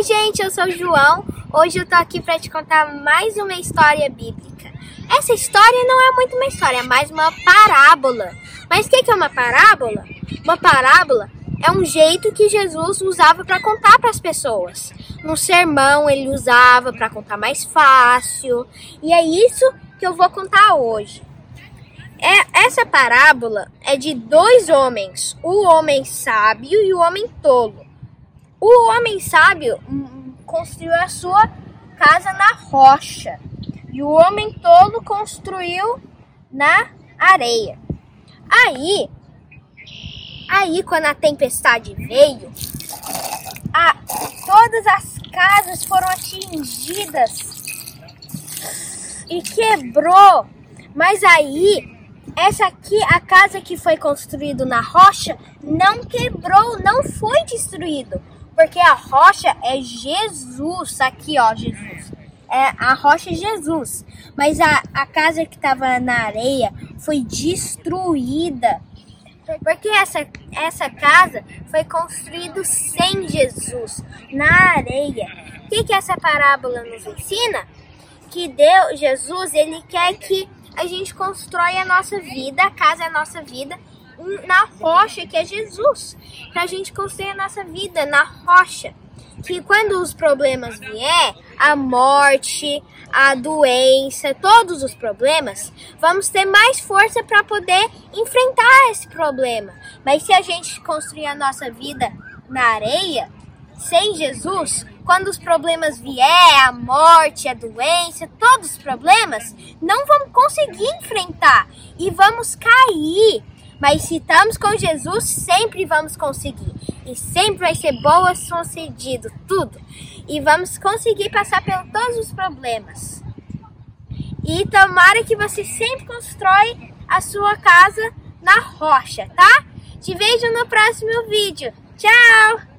Oi, gente, eu sou o João. Hoje eu tô aqui para te contar mais uma história bíblica. Essa história não é muito uma história, é mais uma parábola. Mas o que é uma parábola? Uma parábola é um jeito que Jesus usava para contar para as pessoas. No sermão ele usava para contar mais fácil. E é isso que eu vou contar hoje. É, essa parábola é de dois homens, o homem sábio e o homem tolo. O homem sábio hum, construiu a sua casa na rocha e o homem tolo construiu na areia. Aí, aí quando a tempestade veio, a, todas as casas foram atingidas e quebrou. Mas aí, essa aqui, a casa que foi construída na rocha, não quebrou, não foi destruído. Porque a rocha é Jesus. Aqui, ó, Jesus. É, a rocha é Jesus. Mas a, a casa que estava na areia foi destruída. Porque essa, essa casa foi construída sem Jesus, na areia. O que, que essa parábola nos ensina? Que Deus, Jesus, ele quer que a gente constrói a nossa vida, a casa é a nossa vida, na rocha que é Jesus, para a gente construir a nossa vida na rocha. Que quando os problemas vier, a morte, a doença, todos os problemas, vamos ter mais força para poder enfrentar esse problema. Mas se a gente construir a nossa vida na areia, sem Jesus, quando os problemas vier, a morte, a doença, todos os problemas, não vamos conseguir enfrentar e vamos cair mas se estamos com Jesus, sempre vamos conseguir. E sempre vai ser boa sucedido, tudo. E vamos conseguir passar por todos os problemas. E tomara que você sempre constrói a sua casa na rocha, tá? Te vejo no próximo vídeo. Tchau!